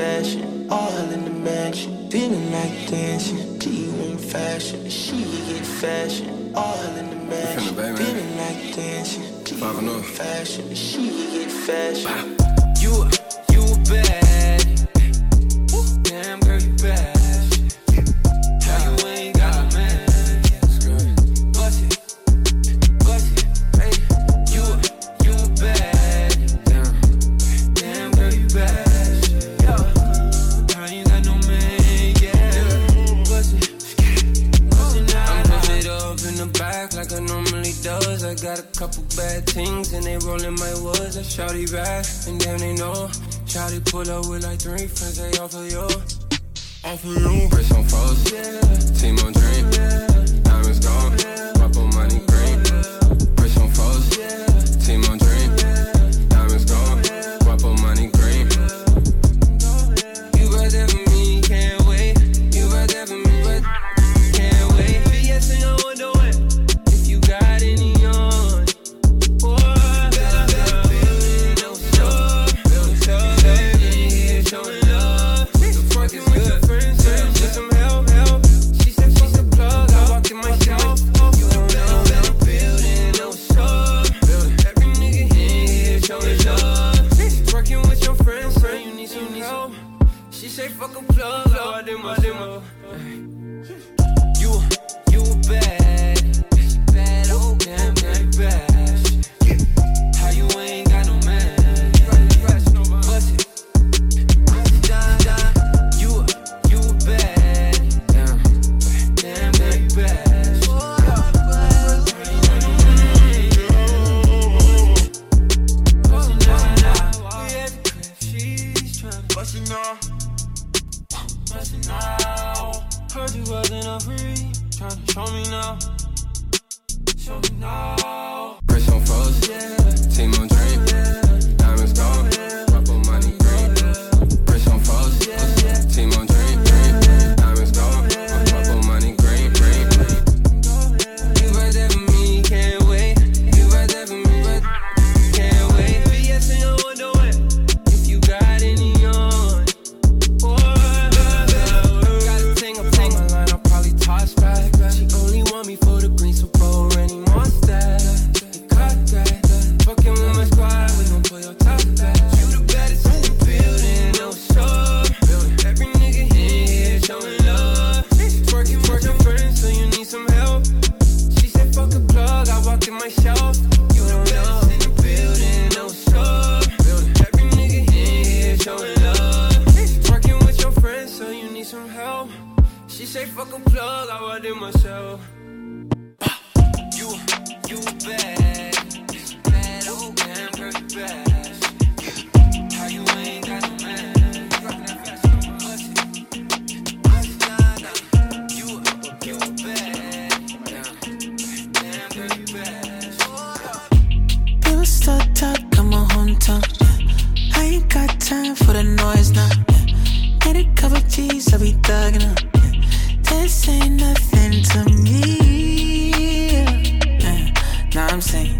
fashion, all in the mansion. Feeling like dancing, do you want fashion? She get fashion, all in the mansion. Feeling like dancing, do you fashion? She get fashion. You, you bad. with like three friends, they all for you. All for you, ain't nothing to me. Now I'm saying.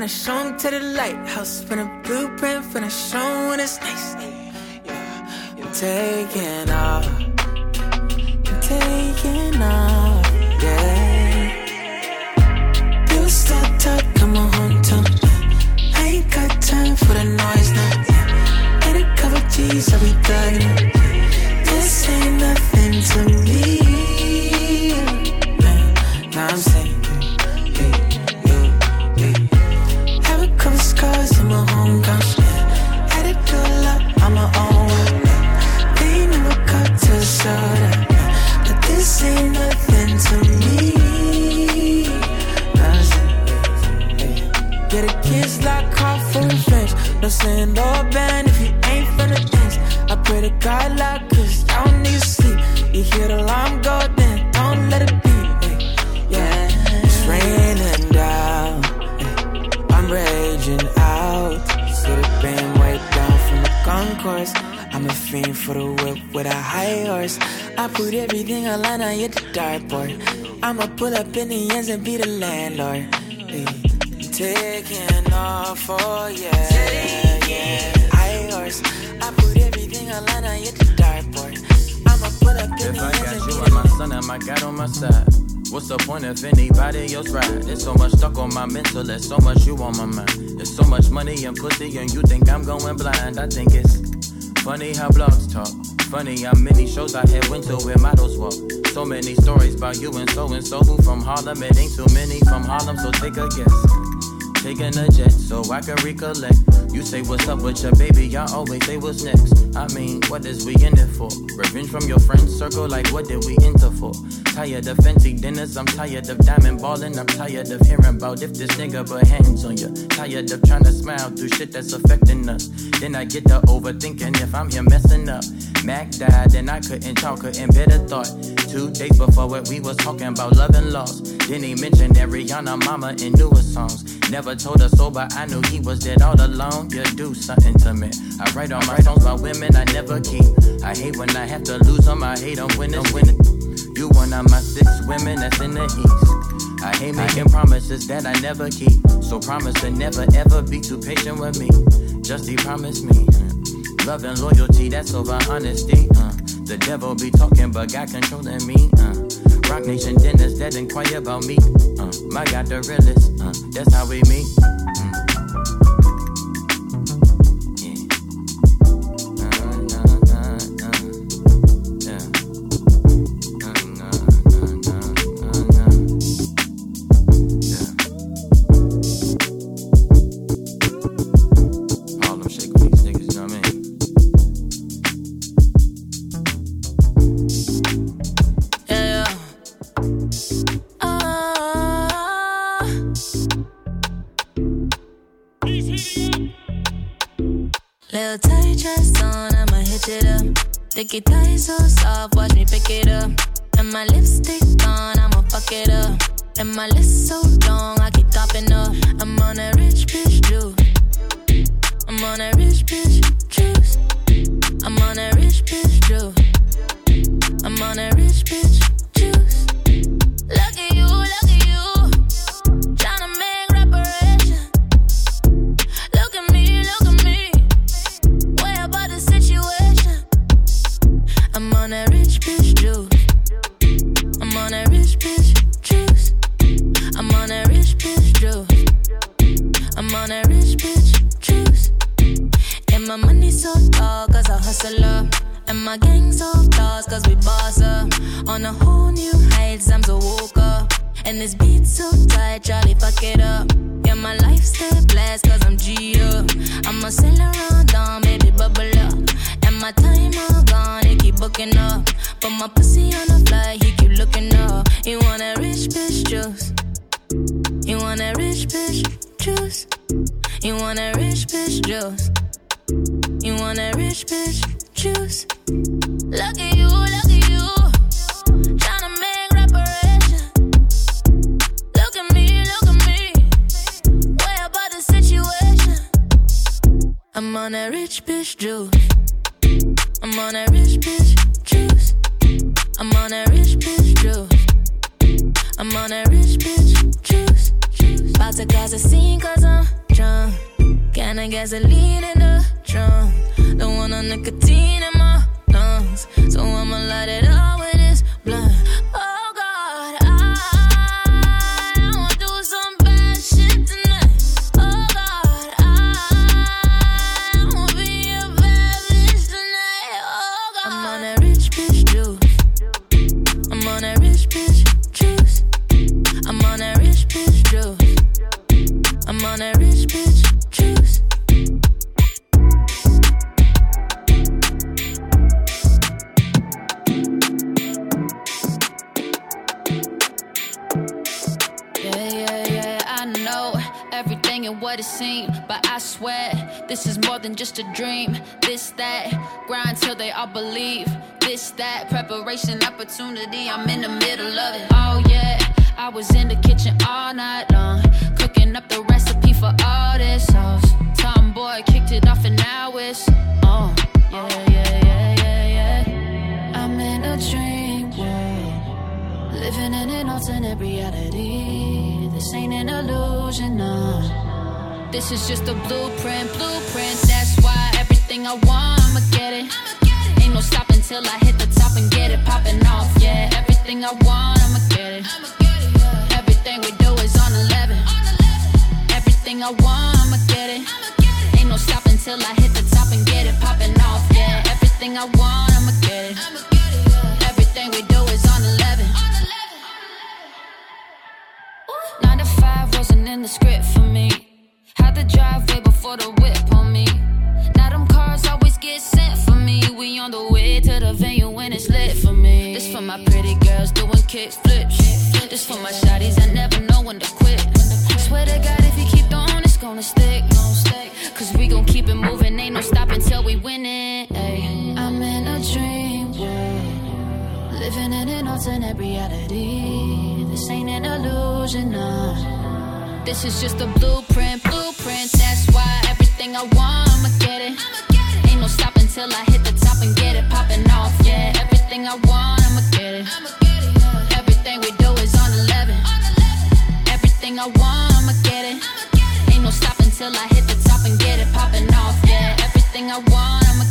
Gonna show 'em to the lighthouse. Finna blueprint, finna landlord. eh. Taking off, oh yeah, yeah. High horse. I put everything on line, I hit the dartboard. I'ma pull up If I got you on my son and my God on my side. What's the point if anybody else ride? There's so much stuck on my mental, there's so much you on my mind. There's so much money and pussy, and you think I'm going blind. I think it's funny how blogs talk. Funny how many shows I had went to where models walk. So many stories about you and so and so who from Harlem. It ain't too many from Harlem, so take a guess. Taking a jet so I can recollect. You say what's up with your baby, I always say what's next. I mean, what is we in it for? Revenge from your friends circle, like what did we enter for? Tired of fancy dinners, I'm tired of diamond balling. I'm tired of hearing about if this nigga put hands on you. Tired of trying to smile through shit that's affecting us. Then I get to overthinking if I'm here messing up. Mac died, and I couldn't talk, couldn't better thought. Two days before what we was talking about love and loss. Then he mentioned that Rihanna mama in newer songs. Never told her so, but I knew he was dead all alone. You do something to me. I write on my songs about women I never keep. I hate when I have to lose them. I hate them when it's winning. You one of my six women that's in the east. I hate making promises that I never keep. So promise to never ever be too patient with me. Just he promised me. Love and loyalty, that's over honesty. Uh. The devil be talking, but God controlling me. Uh. Roc Nation dinners that inquire about me. Uh. My God, the realest. Uh. That's how we meet. Little tight dress on, I'ma hit it up. Thicky tight so soft, watch me pick it up. And my lipstick on, I'ma fuck it up. And my list so long, I keep topping up. I'm on a rich bitch juice. I'm on a rich bitch juice. I'm on a rich bitch juice. Than just a dream. This, that, grind till they all believe. This, that, preparation, opportunity, I'm in the middle of it. Oh, yeah, I was in the kitchen all night long, cooking up the recipe for all this sauce. Tomboy kicked it off, and now it's on. Yeah, yeah, yeah, yeah, yeah. I'm in a dream world. Living in an alternate reality. This ain't an illusion, no. This is just a blueprint, blueprint. That's why everything I want, I'ma get it. Ain't no stopping till I hit the top and get it popping off. Yeah, everything I want, I'ma get it. Everything we do is on 11. Everything I want, I'ma get it. Ain't no stopping till I hit the top and get it popping off. Yeah, everything I want, I'ma get it. Everything we do is on 11. Nine to five wasn't in the script for me. Had the driveway before the whip on me. Now them cars always get sent for me. We on the way to the venue when it's lit for me. This for my pretty girls doing kick flips. This for my shotties that never know when to quit. Swear to God, if you keep on, it's gonna stick. Cause we gon' keep it moving, ain't no stopping till we win it. Ay. I'm in a dream world. Living in an alternate reality. This ain't an illusion, no. This is just a blueprint, blueprint. That's why everything I want, I'ma get it. Ain't no stopping till I hit the top and get it popping off. Yeah, everything I want, I'ma get it. Everything we do is on 11. Everything I want, I'ma get it. Ain't no stopping till I hit the top and get it popping off. Yeah, everything I want, I'ma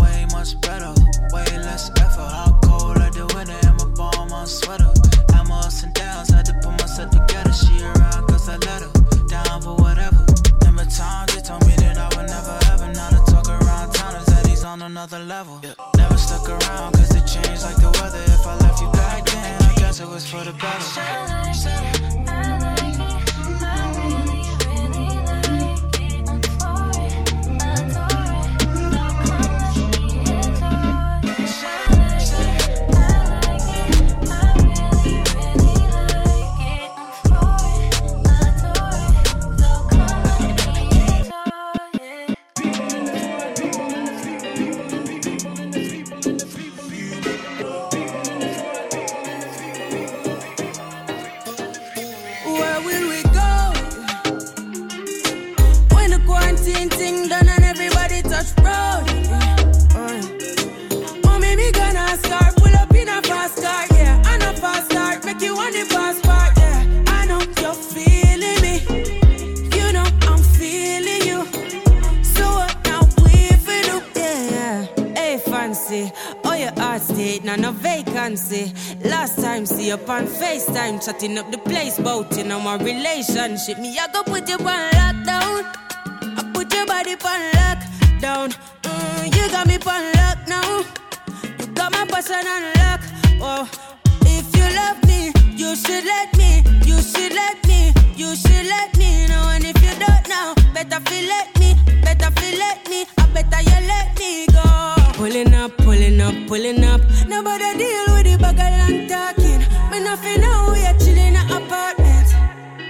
way much better, way less effort. How cold I do winter? I'm a bomb on sweater. I'm ups and downs, I had to put myself together. She around cause I let her down for whatever. Number times they told me that I would never ever. Now to talk around town is that he's on another level. Yeah. Never stuck around cause it changed like the weather. If I left you back then, I guess it was for the better. Last time, see up on FaceTime, chatting up the place, bout you my relationship. Me, I go put you on lockdown. I put your body on lockdown. Mm, you got me on lock now. You got my person on lock. Oh, if you love me, you should let me. You should let me. You should let me know. And if you don't know, better feel let me. Better feel let me. I better you let me go. Pulling up, pulling up, pulling up. Nobody deal with the bugger and talking. Me nothing now, we are chilling in apartment.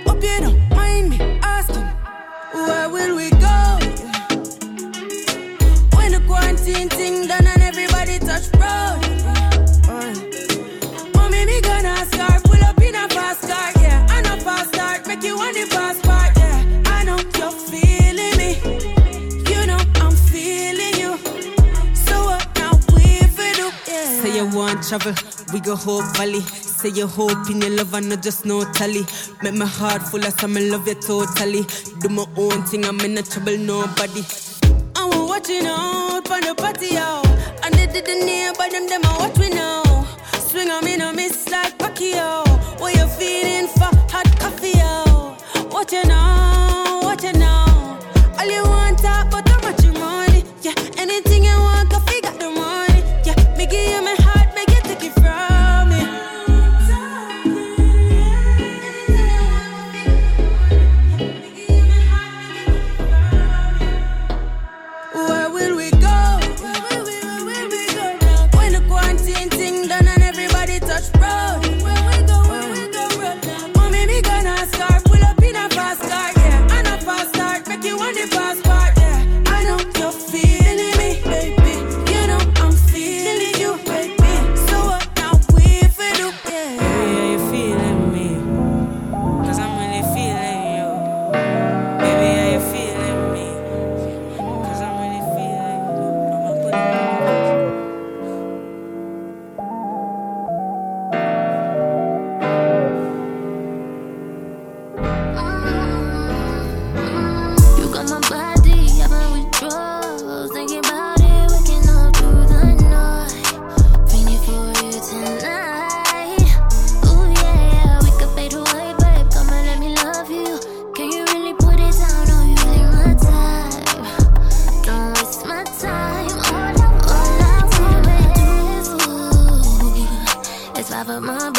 Hope you don't mind me asking, where will we go? When the quarantine thing done and everybody touch road. travel. We go whole valley. Say your hope in your love and not just no tally. Make my heart full of some love you totally. Do my own thing, I'm in no trouble, nobody. I'm watching out for the party out. And they did the near by them, them I watch me now. Swing I'm in a miss like Pacquiao. What you feeling for hot coffee out? Watch it now, watch it. All you top of my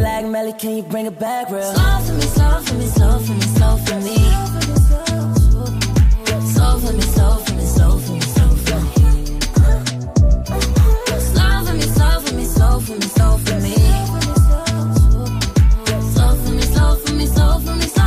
like Melly, can you bring it back real? Slow for me, slow for me, slow for me, slow for me. Slow for me, slow for me, slow for me, slow for me. For me, slow for me, slow for me, slow for me. Slow for me, slow for me, slow for me, slow for me.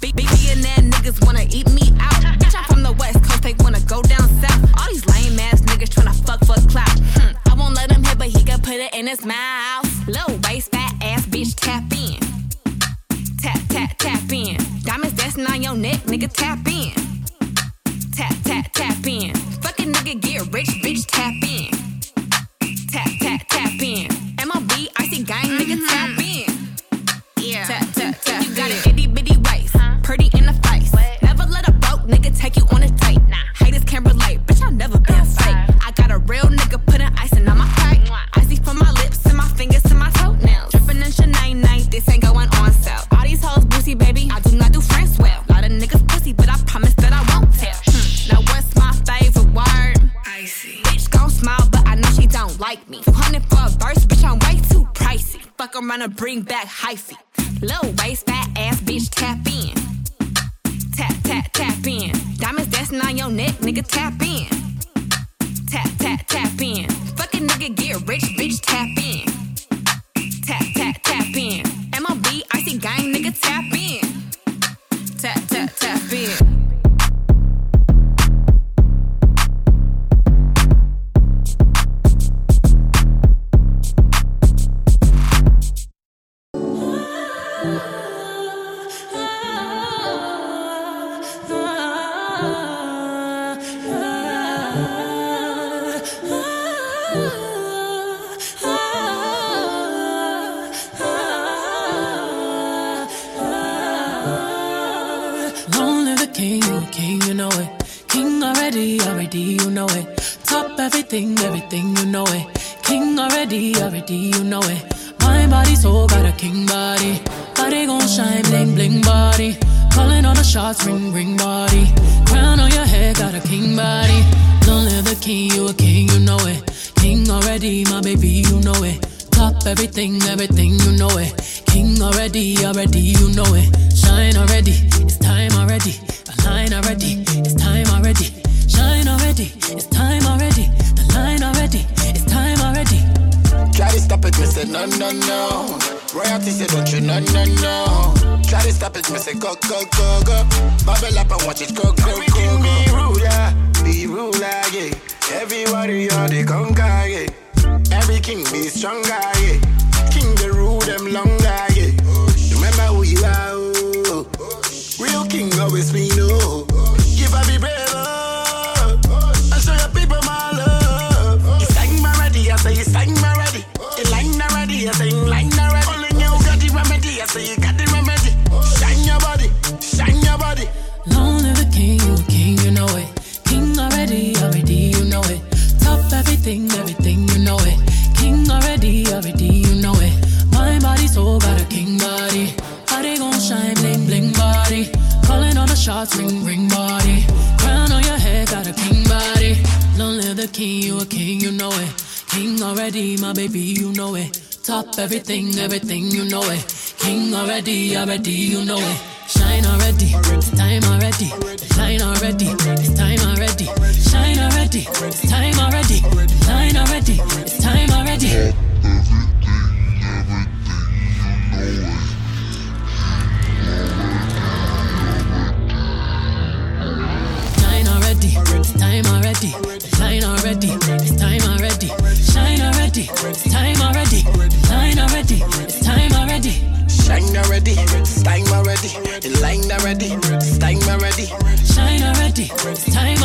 beep, beep. King already, already, you know it. Mind, body, soul, got a king body. Body gon' shine, bling, bling body. Calling all the shots, ring, ring body. Crown on your head, got a king body. Don't live the king, you a king, you know it. King already, my baby, you know it. Top everything, everything, you know it. King already, already, you know it. Shine already, it's time already. Align already, it's time already. Shine already, it's time already. it, me say no, no, no. Royalty say don't you, no, no, no. Try to stop it, me say go, go, go, go. Bubble up and watch it go, go, go, go. Be ruler, be ruler, yeah. Every warrior they conquer, yeah. Every king be stronger, yeah. King they rule them longer, yeah. Remember who you are, oh. Real king always be known. ring ring body. Crown on your head, got a king body. Long live the king, you a king, you know it. King already, my baby, you know it. Top everything, everything, you know it. King already, already, you know it. Shine already, it's time already. Shine already, it's time already. Shine already, it's time already. Shine already, it's time already. Time already. Shine already. It's time already. Shine already. Time already. Shine already. It's time already. Shine already. Time already. Line already. Time already. Shine already. Time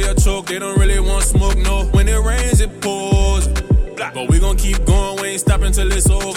we a choke. They don't really want smoke, no. When it rains, it pours. But we gon' keep going, we ain't stopping till it's over.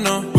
no, no.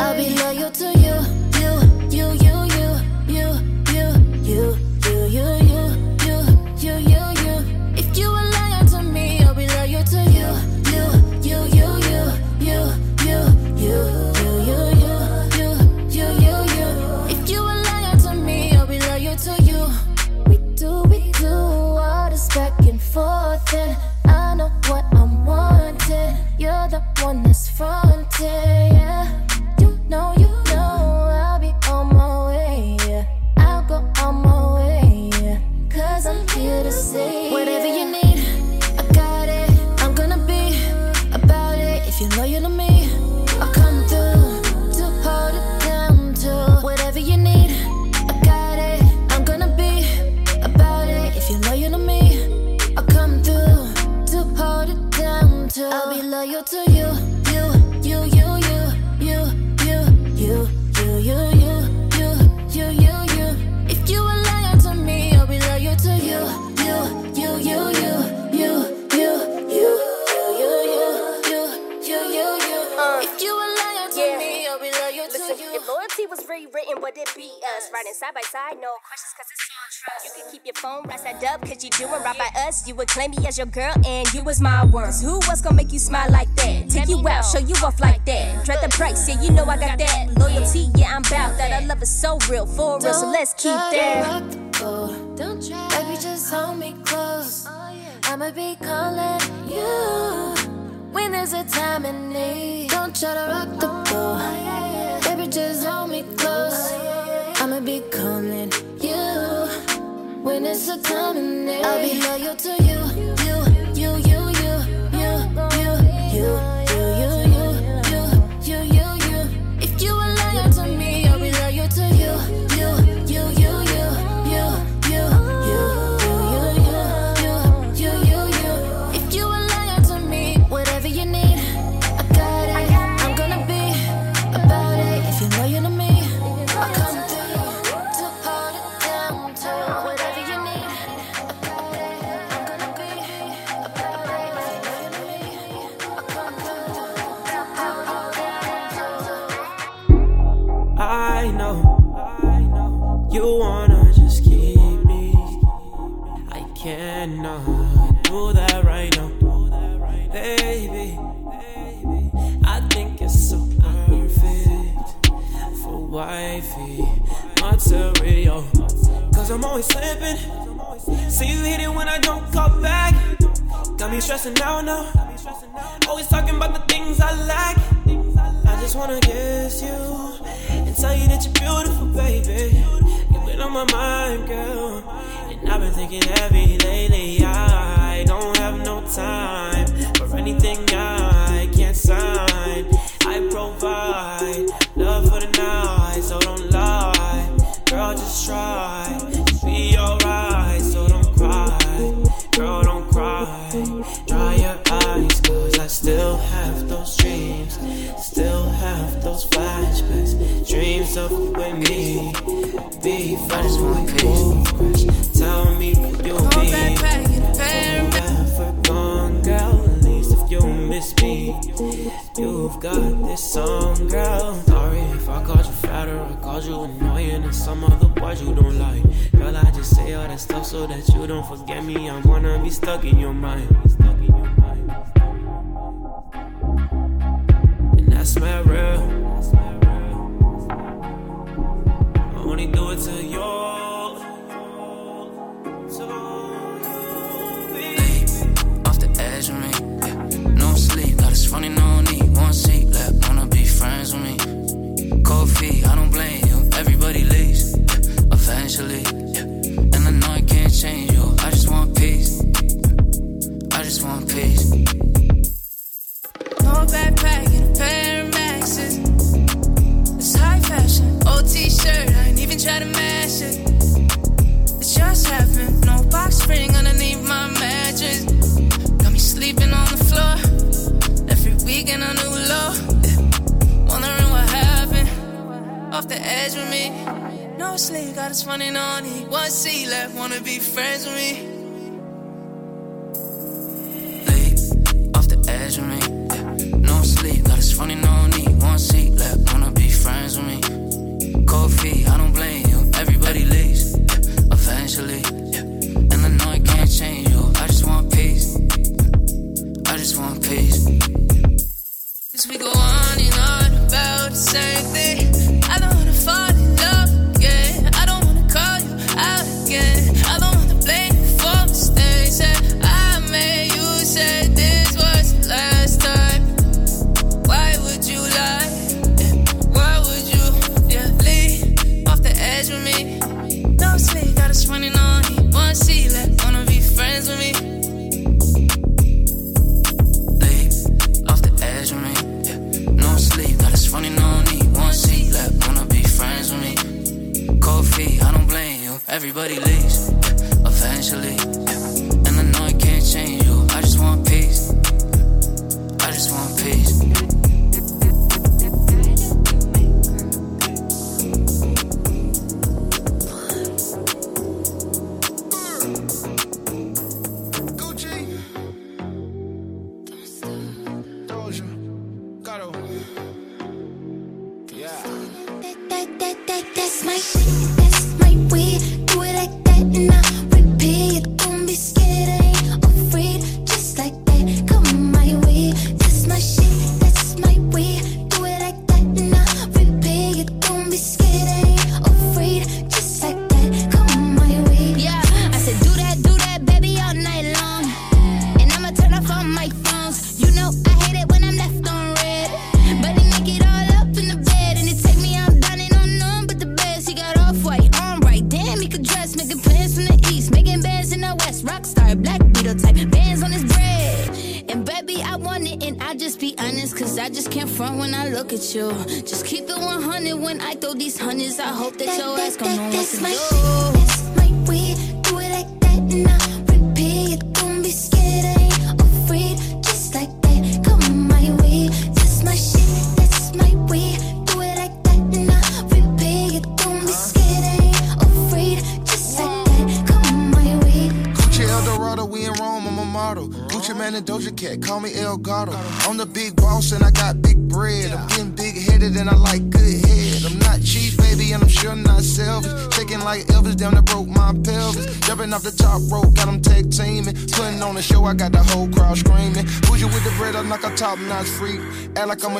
I'll be loyal to you. was your girl and you was my world. Cause who was gonna make you smile like that? Take you out, show you off like that. Dread the price, yeah, you know I got that. Loyalty, yeah, I'm about that. I love it so real, for real, so let's keep that. Don't try. Baby, just hold me close. Oh, I'ma be calling you when there's a time and need. Don't try to rock the oh, boat. Baby, just hold me close. Oh, I'ma be calling you when it's a time and need. I'll be loyal to you.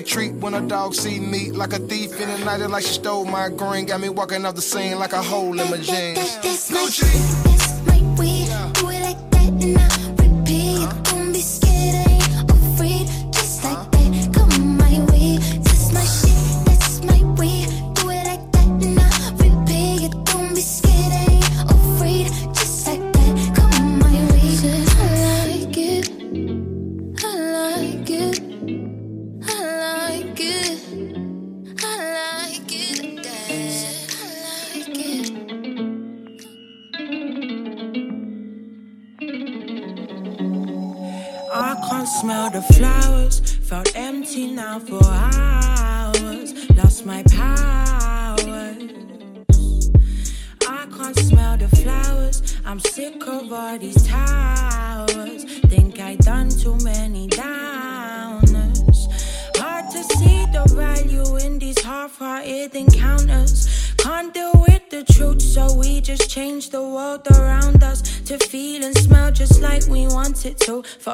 treat when a dog see me. Like a thief in the night, like she stole my green. Got me walking off the scene like a hole in my jeans. Gucci.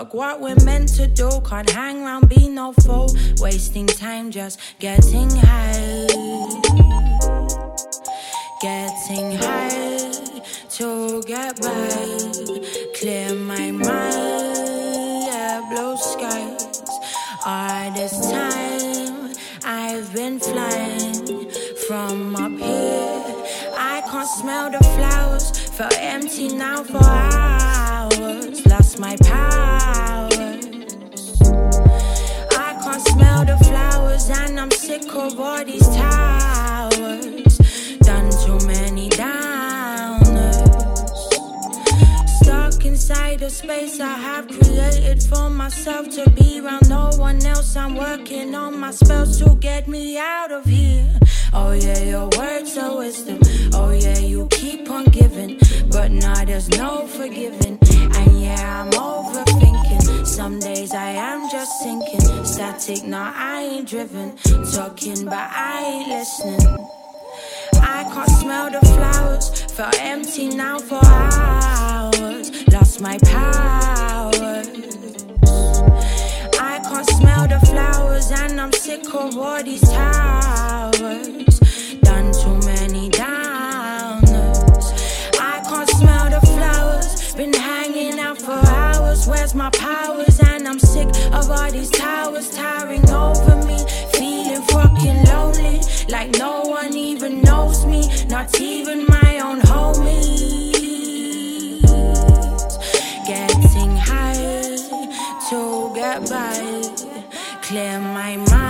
Fuck what we're meant to do, can't hang round, be no fool. Wasting time just getting high. I ain't driven. Talking, but I ain't listening. I can't smell the flowers. Felt empty now for hours. Lost my power. I can't smell the flowers, and I'm sick of all these towers. Done too many downers. Sick of all these towers towering over me. Feeling fucking lonely. Like no one even knows me. Not even my own homies. Getting high to get by. Clear my mind.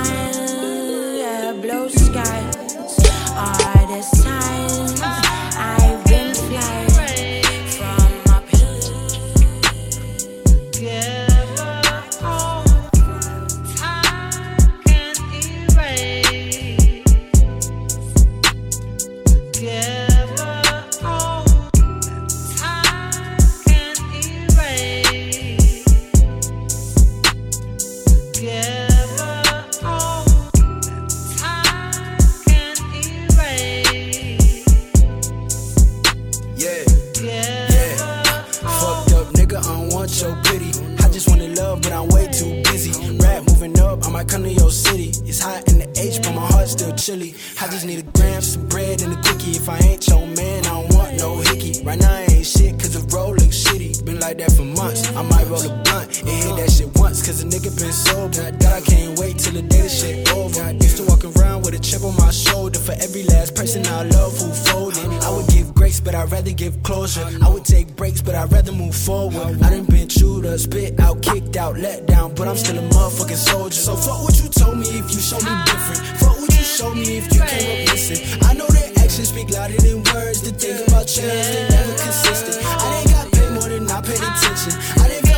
Chilly. I just need a gram, some bread, and a cookie. If I ain't your man, I don't want no hickey. Right now, I ain't shit, cause the road looks shitty. Been like that for months. I might roll a blunt and hit that shit once, cause a nigga been sober. God, I can't wait till the day the shit over. I Used to walk around with a chip on my shoulder for every last person I love who folded. I would give grace, but I'd rather give closure. I would take breaks, but I'd rather move forward. I done been chewed up, spit out, kicked out, let down, but I'm still a motherfucking soldier. So fuck what you told me if you show me different. Fuck what showed me if you came up missing. I know that actions speak louder than words. To think about change, they never consistent. I didn't got paid more than I paid attention. I didn't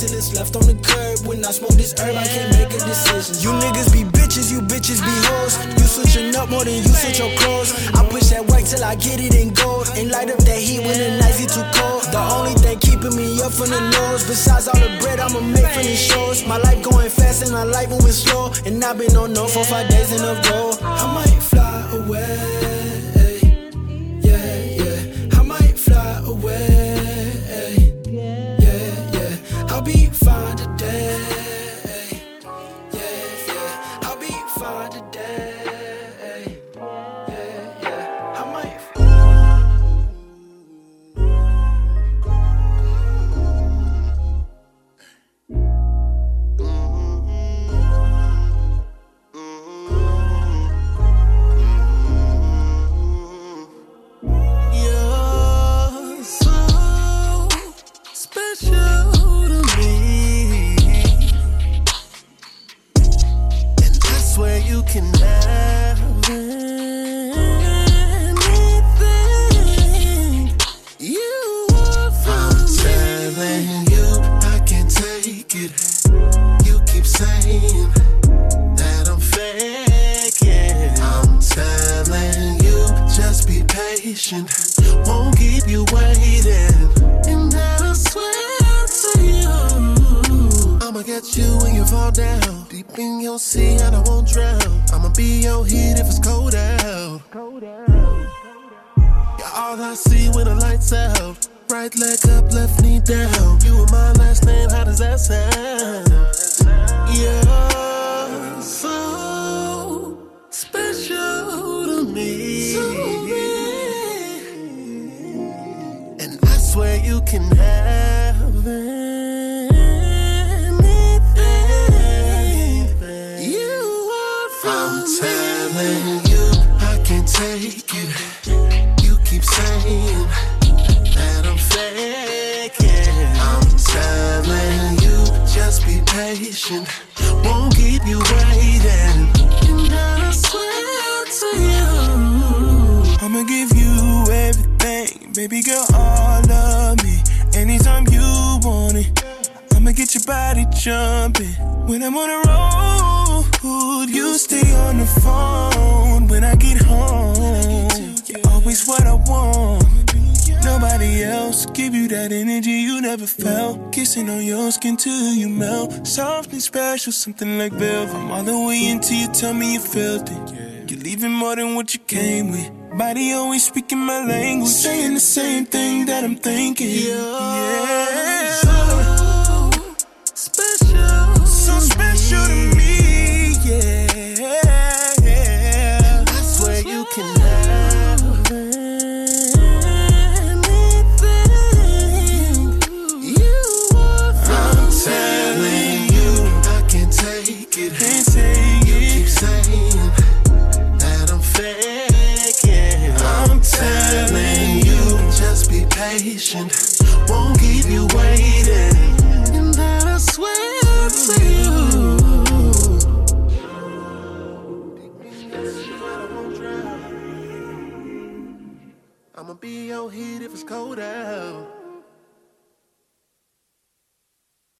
till it's left on the curb. When I smoke this herb, I can't make a decision. You niggas be bitches, you bitches be hoes. You switching up more than you switch your clothes. I push that white till I get it in gold. And light up that heat when the nights get too cold. The only thing keeping me up from the nose, besides all the bread I'ma make from these shows. My life going fast and I like moving slow. And I've been on no for five days in a row. I might Right leg up, left knee down. You and my last name, how does that sound? Kissing on your skin till you melt. Something special, something like velvet. I'm all the way into you, tell me you felt it. You're leaving more than what you came with. Body always speaking my language. Saying the same thing that I'm thinking. Yeah. So Your heat if it's cold out.